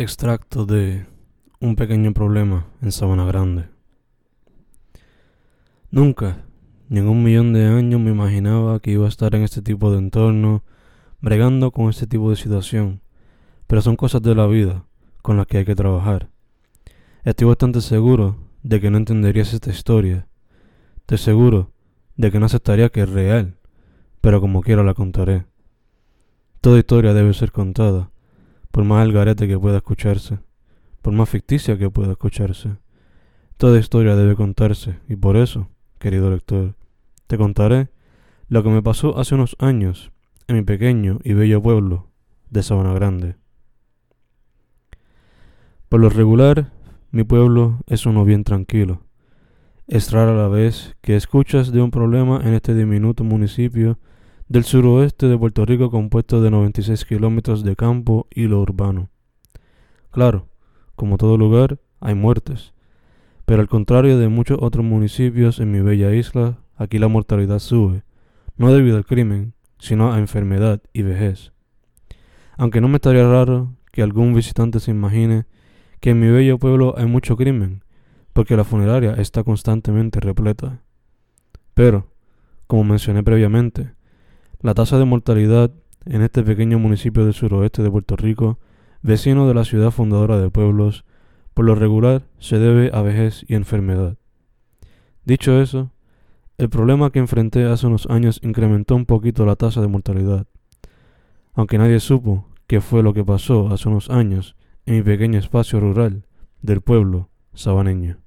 Extracto de Un pequeño problema en Sabana Grande. Nunca, ni en un millón de años me imaginaba que iba a estar en este tipo de entorno, bregando con este tipo de situación, pero son cosas de la vida con las que hay que trabajar. Estoy bastante seguro de que no entenderías esta historia. Estoy seguro de que no aceptaría que es real, pero como quiera la contaré. Toda historia debe ser contada por más algarete que pueda escucharse, por más ficticia que pueda escucharse. Toda historia debe contarse, y por eso, querido lector, te contaré lo que me pasó hace unos años en mi pequeño y bello pueblo de Sabana Grande. Por lo regular, mi pueblo es uno bien tranquilo. Es rara la vez que escuchas de un problema en este diminuto municipio del suroeste de Puerto Rico compuesto de 96 kilómetros de campo y lo urbano. Claro, como todo lugar, hay muertes, pero al contrario de muchos otros municipios en mi bella isla, aquí la mortalidad sube, no debido al crimen, sino a enfermedad y vejez. Aunque no me estaría raro que algún visitante se imagine que en mi bello pueblo hay mucho crimen, porque la funeraria está constantemente repleta. Pero, como mencioné previamente, la tasa de mortalidad en este pequeño municipio del suroeste de Puerto Rico, vecino de la ciudad fundadora de pueblos, por lo regular se debe a vejez y enfermedad. Dicho eso, el problema que enfrenté hace unos años incrementó un poquito la tasa de mortalidad, aunque nadie supo qué fue lo que pasó hace unos años en mi pequeño espacio rural del pueblo sabaneño.